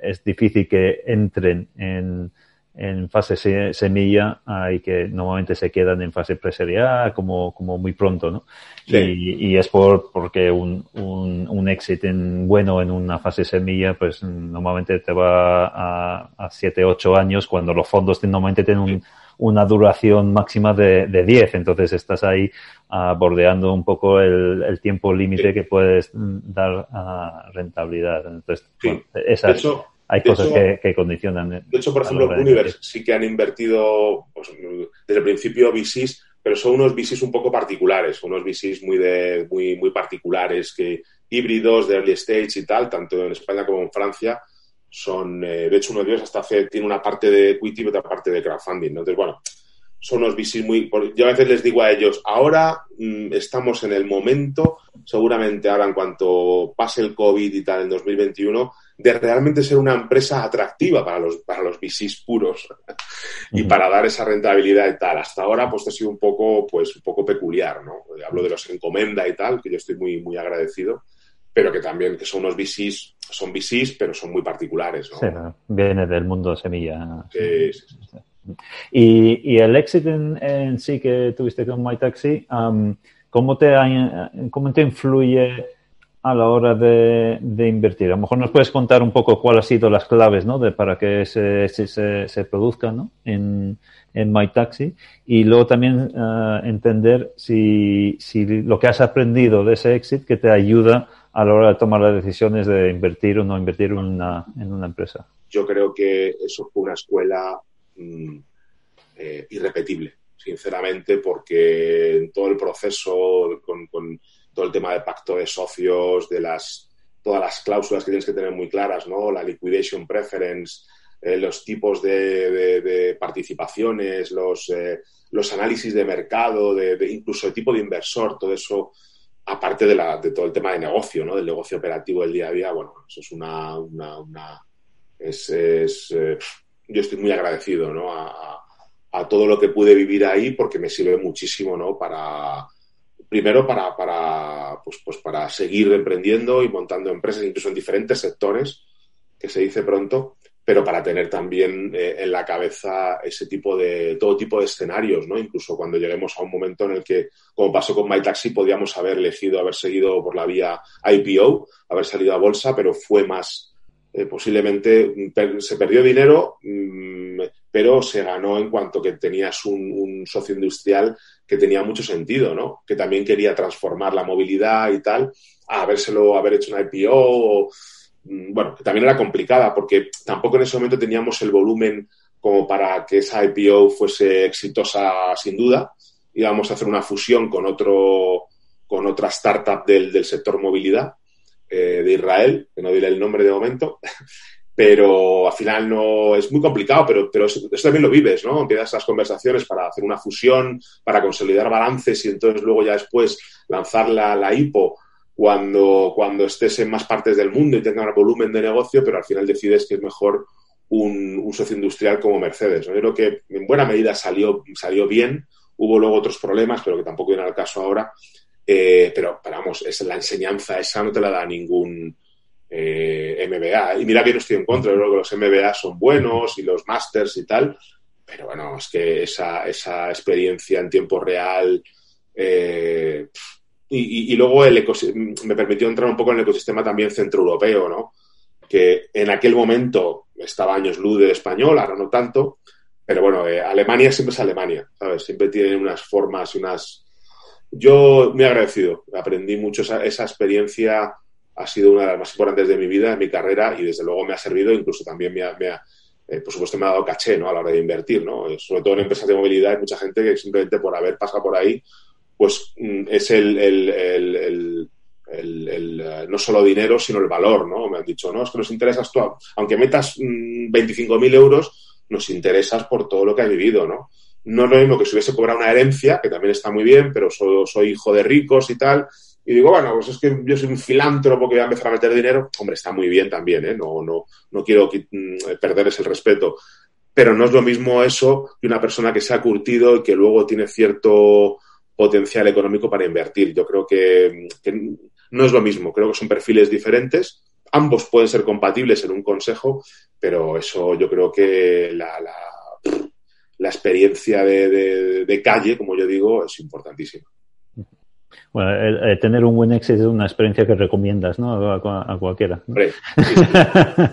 es difícil que entren en en fase semilla y que normalmente se quedan en fase preserial como, como muy pronto, ¿no? Y, y, es por, porque un, un, un éxito en, bueno en una fase semilla, pues normalmente te va a, a 7, 8 años, cuando los fondos normalmente tienen una duración máxima de, de 10, entonces estás ahí uh, bordeando un poco el, el tiempo límite que puedes dar a rentabilidad. Entonces, esa, hay cosas que, condicionan. De hecho, por ejemplo, Universe sí que han invertido pues, desde el principio VCs, pero son unos VCs un poco particulares, unos VCs muy, de, muy, muy particulares, que híbridos de early stage y tal, tanto en España como en Francia. Son, eh, de hecho, uno de ellos hasta hace, tiene una parte de equity y otra parte de crowdfunding. Entonces, bueno, son unos VCs muy... Yo a veces les digo a ellos, ahora mm, estamos en el momento, seguramente ahora en cuanto pase el COVID y tal en 2021, de realmente ser una empresa atractiva para los, para los VCs puros y para dar esa rentabilidad y tal. Hasta ahora, pues ha sido un poco, pues, un poco peculiar, ¿no? Hablo de los encomenda y tal, que yo estoy muy, muy agradecido, pero que también que son unos VCs, son VCs, pero son muy particulares, ¿no? Sí, viene del mundo de semilla. Sí, sí, sí. Y, y, el éxito en, sí que tuviste con MyTaxi, um, ¿cómo, te, ¿cómo te influye a la hora de, invertir. A lo mejor nos puedes contar un poco cuáles han sido las claves ¿no? de, para que se, se, se produzca ¿no? en, en MyTaxi y luego también uh, entender si, si lo que has aprendido de ese éxito que te ayuda a la hora de tomar las decisiones de invertir o no invertir en una, en una empresa. Yo creo que eso fue una escuela mm, eh, irrepetible, sinceramente, porque en todo el proceso con todo el tema de pacto de socios, de las todas las cláusulas que tienes que tener muy claras, ¿no? La liquidation preference, eh, los tipos de, participaciones, los, eh, los análisis de mercado, de, incluso el tipo de inversor, todo eso, aparte de, la, de todo el tema de negocio, ¿no? Del negocio operativo del día a día, bueno, eso es una... una, es, eh, yo estoy muy agradecido, ¿no? A, a todo lo que pude vivir ahí porque me sirve muchísimo, ¿no? Para primero para, para, pues, pues para seguir emprendiendo y montando empresas, incluso en diferentes sectores, que se dice pronto, pero para tener también eh, en la cabeza ese tipo de, todo tipo de escenarios, ¿no? Incluso cuando lleguemos a un momento en el que, como pasó con MyTaxi, podíamos haber elegido haber seguido por la vía IPO, haber salido a bolsa, pero fue más, eh, posiblemente se perdió dinero, mm, pero se ganó en cuanto que tenías un, socio industrial que tenía mucho sentido, ¿no? Que también quería transformar la movilidad y tal, a habérselo, haber hecho una IPO, mm, bueno, que también era complicada porque tampoco en ese momento teníamos el volumen como para que esa IPO fuese exitosa sin duda. Íbamos a hacer una fusión con otro, con otra startup del, del sector movilidad eh, de Israel, que no diré el nombre de momento, pero al final no es muy complicado, pero, pero eso, también lo vives, ¿no? Empiezas las conversaciones para hacer una fusión, para consolidar balances y entonces luego ya después lanzar la, la IPO cuando, cuando estés en más partes del mundo y tengas volumen de negocio, pero al final decides que es mejor un, socio industrial como Mercedes. Yo creo que en buena medida salió, salió bien, hubo luego otros problemas, pero que tampoco viene al caso ahora. Eh, pero, pero, vamos, es la enseñanza esa no te la da ningún, eh, MBA. Y mira que no estoy en contra, yo creo que los MBA son buenos y los masters y tal, pero bueno, es que esa, esa experiencia en tiempo real eh, y, y, luego el me permitió entrar un poco en el ecosistema también centroeuropeo, ¿no? Que en aquel momento estaba años luz de español, ahora no tanto, pero bueno, eh, Alemania siempre es Alemania, ¿sabes? Siempre tiene unas formas y unas... Yo me he agradecido, aprendí mucho esa, esa experiencia ha sido una de las más importantes de mi vida, de mi carrera, y desde luego me ha servido, incluso también me ha, eh, por supuesto, me ha dado caché ¿no? a la hora de invertir, ¿no? Eh, sobre todo en empresas de movilidad hay mucha gente que simplemente por haber pasado por ahí, pues mm, es el, el, el, el eh, no solo dinero, sino el valor, ¿no? Me han dicho, no, es que nos interesas tú, aunque metas 25.000 mm, euros, nos interesas por todo lo que has vivido, ¿no? No lo mismo que si hubiese cobrado una herencia, que también está muy bien, pero soy hijo de ricos y tal, y digo, bueno, pues es que yo soy un filántropo que voy a empezar a meter dinero. Hombre, está muy bien también, ¿eh? No, no, no quiero mm, perder ese respeto. Pero no es lo mismo eso que una persona que se ha curtido y que luego tiene cierto potencial económico para invertir. Yo creo que, no es lo mismo. Creo que son perfiles diferentes. Ambos pueden ser compatibles en un consejo, pero eso yo creo que la, la, experiencia de, de calle, como yo digo, es importantísima. Bueno, tener un buen éxito es una experiencia que recomiendas, ¿no? A, cualquiera.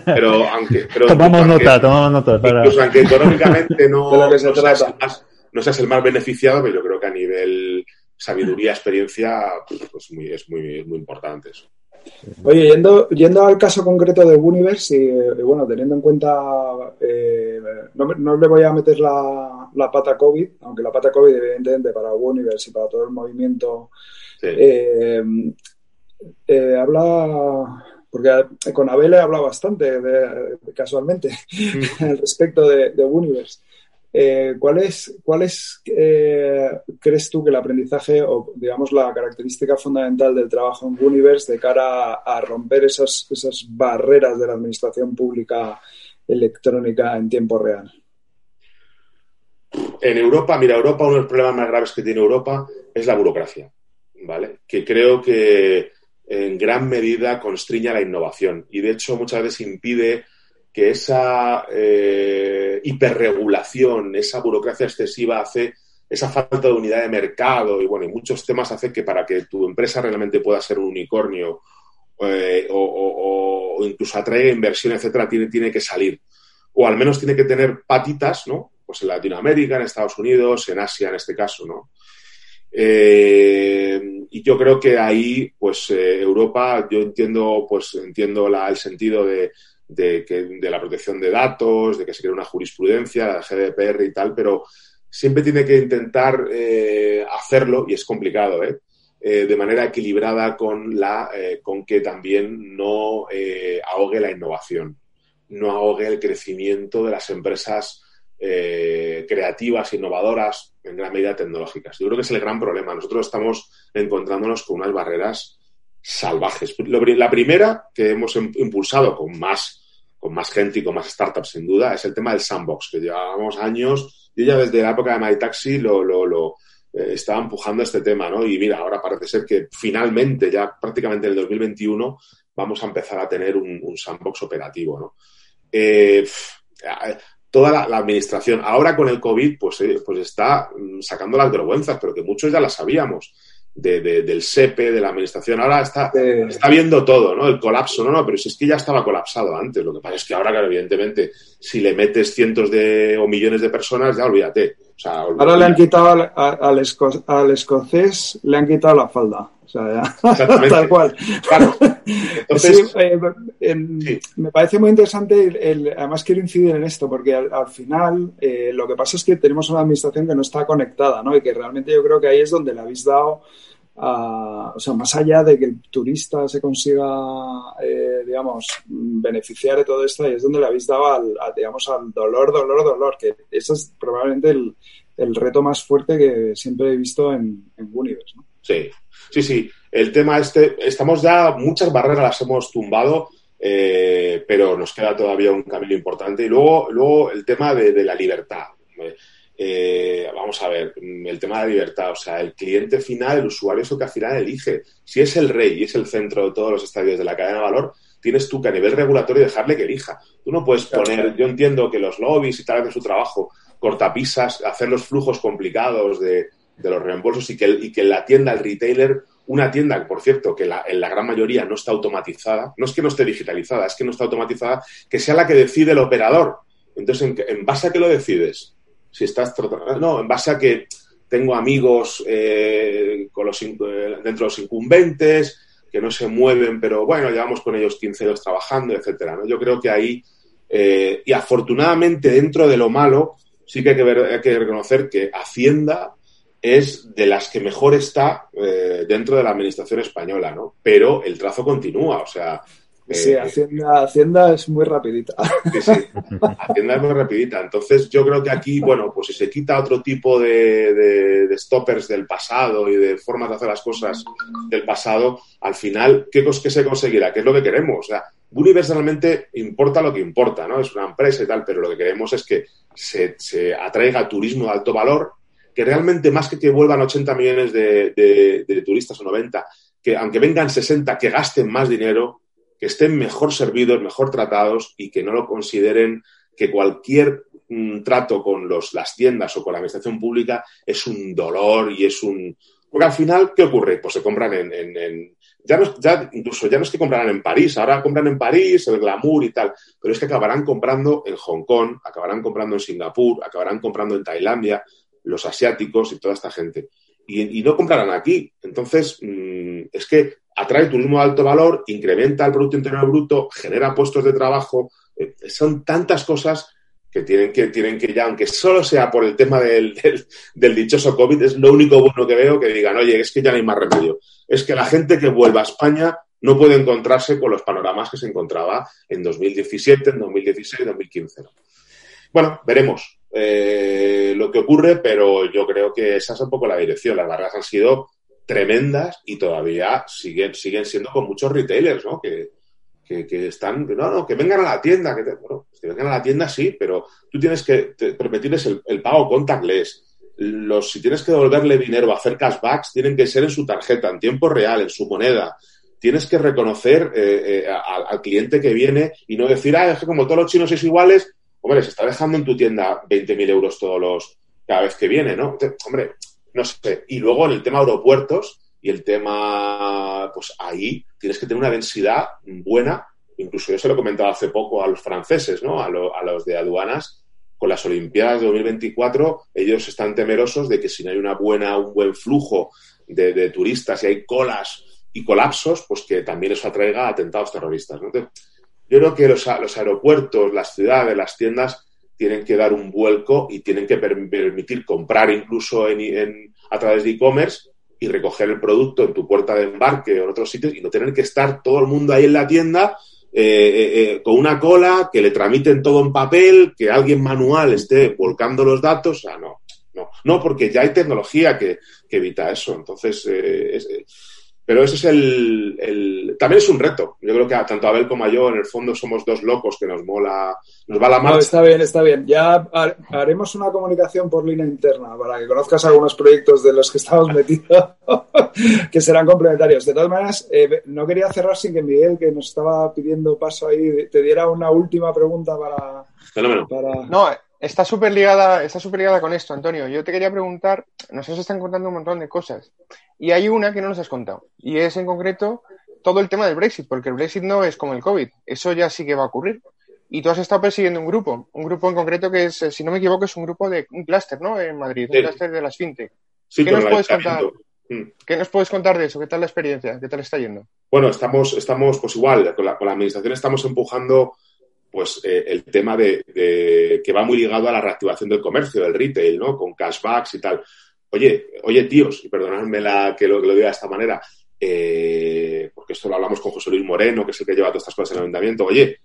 Pero aunque. tomamos nota, tomamos nota. Incluso aunque económicamente no, no, seas el más, beneficiado, pero yo creo que a nivel sabiduría, experiencia, pues muy, es muy, muy importante eso. Oye, yendo, yendo al caso concreto de Universe, y, bueno, teniendo en cuenta, eh, no, no, le voy a meter la, la, pata COVID, aunque la pata COVID, evidentemente, para Universe y para todo el movimiento eh, eh, habla, porque con Abel he hablado bastante casualmente mm. al respecto de, de Universe. Eh, ¿Cuál es, es crees tú que el aprendizaje o, digamos, la característica fundamental del trabajo en Universe de cara a, romper esas, esas barreras de la administración pública electrónica en tiempo real? En Europa, mira, Europa, uno de los problemas más graves que tiene Europa es la burocracia. ¿vale? Que creo que en gran medida constriña la innovación y de hecho muchas veces impide que esa eh, hiperregulación, esa burocracia excesiva hace esa falta de unidad de mercado y bueno, y muchos temas hace que para que tu empresa realmente pueda ser un unicornio eh, o, incluso atraiga inversión, etcétera, tiene, tiene que salir. O al menos tiene que tener patitas, ¿no? Pues en Latinoamérica, en Estados Unidos, en Asia en este caso, ¿no? Eh, y yo creo que ahí, pues Europa, yo entiendo, pues entiendo el sentido de, de, que, de la protección de datos, de que se crea una jurisprudencia, la GDPR y tal, pero siempre tiene que intentar eh, hacerlo y es complicado, ¿eh? de manera equilibrada con la con que también no ahogue la innovación, no ahogue el crecimiento de las empresas eh, creativas, innovadoras, en gran medida tecnológicas. Yo creo que es el gran problema. Nosotros estamos encontrándonos con unas barreras salvajes. La primera que hemos impulsado con más, con más gente y con más startups, sin duda, es el tema del sandbox, que llevábamos años. Yo ya desde la época de MyTaxi lo, lo, lo eh, estaba empujando este tema, ¿no? Y mira, ahora parece ser que finalmente, ya prácticamente en el 2021, vamos a empezar a tener un, sandbox operativo, ¿no? Eh, toda la, administración. Ahora con el COVID, pues, eh, pues está mm, sacando las vergüenzas, pero que muchos ya las sabíamos. De, del SEPE, de la administración. Ahora está, está viendo todo, ¿no? El colapso, no, no, pero si es que ya estaba colapsado antes. Lo que pasa es que ahora, claro, evidentemente, si le metes cientos de o millones de personas, ya olvídate. Ahora le han quitado al, al, escocés, le han quitado la falda. O sea, tal cual. Claro. Entonces, eh, me parece muy interesante, el, además quiero incidir en esto, porque al, final eh, lo que pasa es que tenemos una administración que no está conectada, ¿no? Y que realmente yo creo que ahí es donde le habéis dado o sea, más allá de que el turista se consiga, eh, digamos, beneficiar de todo esto, y es donde le habéis dado al, digamos, al dolor, dolor, dolor, que eso es probablemente el, reto más fuerte que siempre he visto en, en Universe, ¿no? Sí, sí, sí. El tema este, estamos ya, muchas barreras las hemos tumbado, eh, pero nos queda todavía un camino importante. Y luego, luego el tema de, la libertad. Eh, vamos a ver, el tema de la libertad, o sea, el cliente final, el usuario es el que al final elige. Si es el rey y es el centro de todos los estadios de la cadena de valor, tienes tú que a nivel regulatorio dejarle que elija. Tú no puedes poner, yo entiendo que los lobbies y tal de su trabajo, cortapisas, hacer los flujos complicados de, los reembolsos y que, y que la tienda, el retailer, una tienda, por cierto, que en la gran mayoría no está automatizada, no es que no esté digitalizada, es que no está automatizada, que sea la que decide el operador. Entonces, ¿en, base a qué lo decides? Si estás no, en base a que tengo amigos eh, con los, eh, dentro de los incumbentes, que no se mueven, pero bueno, llevamos con ellos 15 años trabajando, etcétera. Yo creo que ahí, eh, y afortunadamente dentro de lo malo, sí que hay que, ver, hay que reconocer que Hacienda es de las que mejor está eh, dentro de la administración española, ¿no? Pero el trazo continúa, o sea... sí, eh, Hacienda, Hacienda es muy rapidita. Sí, sí, Hacienda es muy rapidita. Entonces yo creo que aquí, bueno, pues si se quita otro tipo de, stoppers del pasado y de formas de hacer las cosas del pasado, al final, ¿qué, qué se conseguirá? ¿Qué es lo que queremos? O sea, universalmente importa lo que importa, ¿no? Es una empresa y tal, pero lo que queremos es que se, se atraiga turismo de alto valor, que realmente más que que vuelvan 80 millones de, turistas o 90, que aunque vengan 60, que gasten más dinero, estén mejor servidos, mejor tratados y que no lo consideren que cualquier mm, trato con los, las tiendas o con la administración pública es un dolor y es un... Porque al final, ¿qué ocurre? Pues se compran en... ya, no, ya incluso ya no es que comprarán en París, ahora compran en París, el glamour y tal, pero es que acabarán comprando en Hong Kong, acabarán comprando en Singapur, acabarán comprando en Tailandia, los asiáticos y toda esta gente. Y, no comprarán aquí. Entonces, mm, es que atrae turismo de alto valor, incrementa el Producto Interior Bruto, genera puestos de trabajo. Eh, son tantas cosas que tienen que, tienen que ya, aunque solo sea por el tema del, del, dichoso COVID, es lo único bueno que veo que digan, oye, es que ya no hay más remedio. Es que la gente que vuelva a España no puede encontrarse con los panoramas que se encontraba en 2017, en 2016, en 2015. Bueno, veremos. Eh, lo que ocurre, pero yo creo que esa es un poco la dirección. Las barreras han sido tremendas y todavía siguen, siguen siendo con muchos retailers, ¿no? Que, que, están, no, no, que vengan a la tienda, que, bueno, que vengan a la tienda sí, pero tú tienes que permitirles el, pago contactless. Los, si tienes que devolverle dinero, hacer cashbacks, tienen que ser en su tarjeta, en tiempo real, en su moneda. Tienes que reconocer eh, eh, al, cliente que viene y no decir, ah, es que como todos los chinos es iguales, hombre, se está dejando en tu tienda 20.000 euros todos los, cada vez que viene, ¿no? hombre, no sé. Y luego en el tema aeropuertos y el tema, pues ahí tienes que tener una densidad buena. Incluso yo se lo comentaba hace poco a los franceses, ¿no? A, los de aduanas. Con las Olimpiadas de 2024, ellos están temerosos de que si no hay una buena, un buen flujo de, turistas y hay colas y colapsos, pues que también eso atraiga atentados terroristas. ¿no? Yo creo que los, aeropuertos, las ciudades, las tiendas tienen que dar un vuelco y tienen que permitir comprar incluso en, a través de e-commerce y recoger el producto en tu puerta de embarque o en otros sitios y no tener que estar todo el mundo ahí en la tienda eh, eh, eh, con una cola, que le tramiten todo en papel, que alguien manual esté volcando los datos. Sea, no, no, no, porque ya hay tecnología que, evita eso. Entonces, es, pero ese es el, También es un reto. Yo creo que tanto Abel como yo, en el fondo, somos dos locos que nos mola, nos va la mano. está bien, está bien. Ya haremos una comunicación por línea interna para que conozcas algunos proyectos de los que estamos metidos que serán complementarios. De todas maneras, eh, no quería cerrar sin que Miguel, que nos estaba pidiendo paso ahí, te diera una última pregunta para... para... No, está súper ligada, está súper ligada con esto, Antonio. Yo te quería preguntar, nos están contando un montón de cosas y hay una que no nos has contado y es en concreto todo el tema del Brexit, porque el Brexit no es como el COVID, eso ya sí que va a ocurrir. Y tú has estado persiguiendo un grupo, un grupo en concreto que es, si no me equivoco, es un grupo de un clúster, ¿no? En Madrid, un clúster de las fintech. ¿Qué nos puedes contar? Mm. ¿Qué nos puedes contar de eso? ¿Qué tal la experiencia? ¿Qué tal está yendo? Bueno, estamos, estamos pues igual, con la, con la administración estamos empujando pues eh, el tema de, que va muy ligado a la reactivación del comercio, del retail, ¿no? Con cashbacks y tal. oye, oye, tíos, y perdonadme la, que, lo, que lo diga de esta manera, eh, porque esto lo hablamos con José Luis Moreno, que es el que lleva todas estas cosas en el ayuntamiento, oye,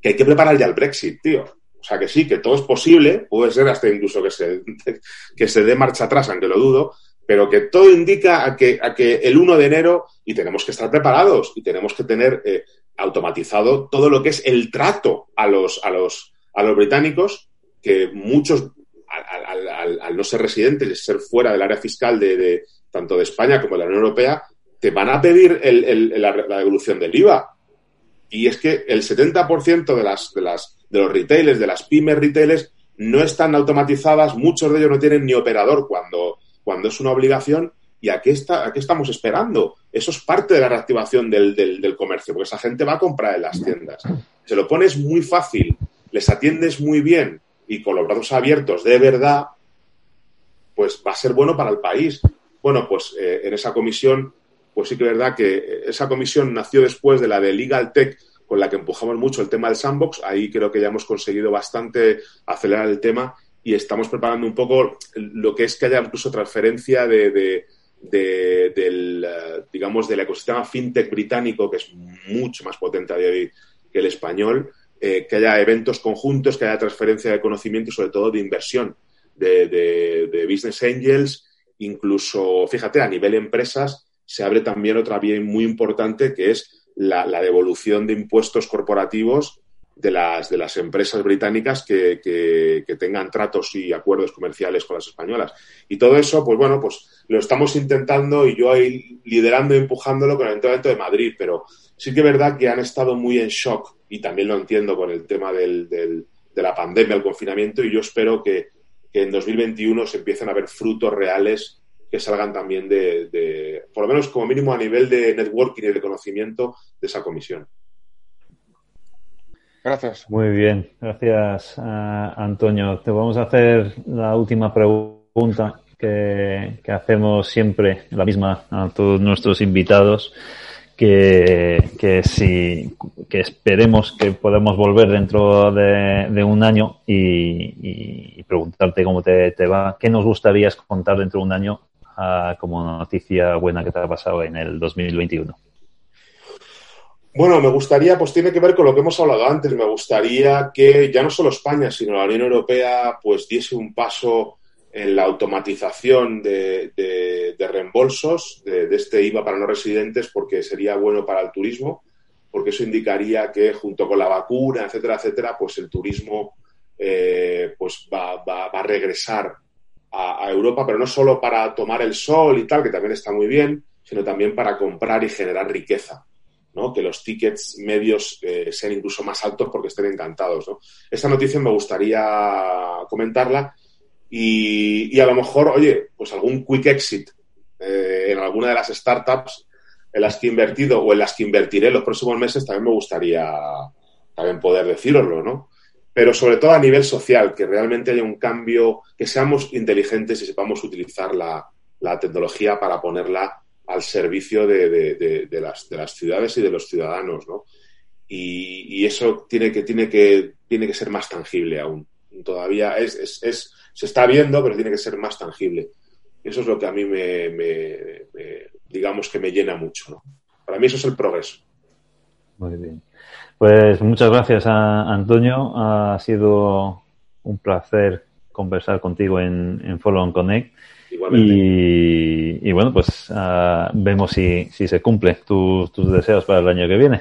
que hay que preparar ya el Brexit, tío. O sea, que sí, que todo es posible, puede ser hasta incluso que se, que se dé marcha atrás, aunque lo dudo, pero que todo indica a que, a que el 1 de enero, y tenemos que estar preparados, y tenemos que tener eh, automatizado todo lo que es el trato a los, a los, a los británicos, que muchos, al, no ser residentes, y ser fuera del área fiscal de, tanto de España como de la Unión Europea, te van a pedir la, devolución del IVA. Y es que el 70% de, las, de, las, de los retailers, de las pymes retailers, no están automatizadas, muchos de ellos no tienen ni operador cuando, cuando es una obligación. ¿Y a qué, está, a qué estamos esperando? Eso es parte de la reactivación del, del, comercio, porque esa gente va a comprar en las tiendas. Se lo pones muy fácil, les atiendes muy bien y con los brazos abiertos de verdad, pues va a ser bueno para el país. Bueno, pues eh, en esa comisión pues sí que es verdad que esa comisión nació después de la de Legal Tech, con la que empujamos mucho el tema del sandbox. Ahí creo que ya hemos conseguido bastante acelerar el tema y estamos preparando un poco lo que es que haya incluso transferencia de, del, eh, digamos, del ecosistema fintech británico, que es mucho más potente a día de hoy que el español, eh, que haya eventos conjuntos, que haya transferencia de conocimiento sobre todo de inversión de, de business angels, incluso, fíjate, a nivel empresas, se abre también otra vía muy importante que es la, devolución de impuestos corporativos de las, de las empresas británicas que, que, tengan tratos y acuerdos comerciales con las españolas. Y todo eso, pues bueno, pues lo estamos intentando y yo ahí liderando y empujándolo con el Ayuntamiento de Madrid, pero sí que es verdad que han estado muy en shock y también lo entiendo con el tema del, del, de la pandemia, el confinamiento, y yo espero que, que en 2021 se empiecen a ver frutos reales que salgan también de, por lo menos como mínimo a nivel de networking y de conocimiento de esa comisión. Gracias. Muy bien, gracias Antonio. Te vamos a hacer la última pregunta que, hacemos siempre, la misma a todos nuestros invitados. Que, que, si, que esperemos que podamos volver dentro de, un año y, preguntarte cómo te, te, va, qué nos gustaría contar dentro de un año como noticia buena que te ha pasado en el 2021? Bueno, me gustaría, pues tiene que ver con lo que hemos hablado antes. Me gustaría que ya no solo España, sino la Unión Europea, pues diese un paso en la automatización de, reembolsos de, este IVA para no residentes, porque sería bueno para el turismo, porque eso indicaría que junto con la vacuna, etcétera, etcétera, pues el turismo eh, pues va, va, a regresar a, Europa, pero no solo para tomar el sol y tal, que también está muy bien, sino también para comprar y generar riqueza. ¿No? que los tickets medios eh, sean incluso más altos porque estén encantados. ¿no? Esta noticia me gustaría comentarla y, a lo mejor, oye, pues algún quick exit eh, en alguna de las startups en las que he invertido o en las que invertiré en los próximos meses también me gustaría también poder deciroslo, ¿no? pero sobre todo a nivel social, que realmente haya un cambio, que seamos inteligentes y sepamos utilizar la, tecnología para ponerla al servicio de, las, de, las, ciudades y de los ciudadanos, ¿no? Y, eso tiene que, tiene, que, tiene que ser más tangible aún. Todavía es, es, se está viendo, pero tiene que ser más tangible. Eso es lo que a mí me, me digamos que me llena mucho. Para mí eso es el progreso. Muy bien. Pues muchas gracias, a Antonio. Ha sido un placer conversar contigo en, en Follow on Connect. Y, bueno, pues uh, vemos si, si se cumple tus deseos para el año que viene.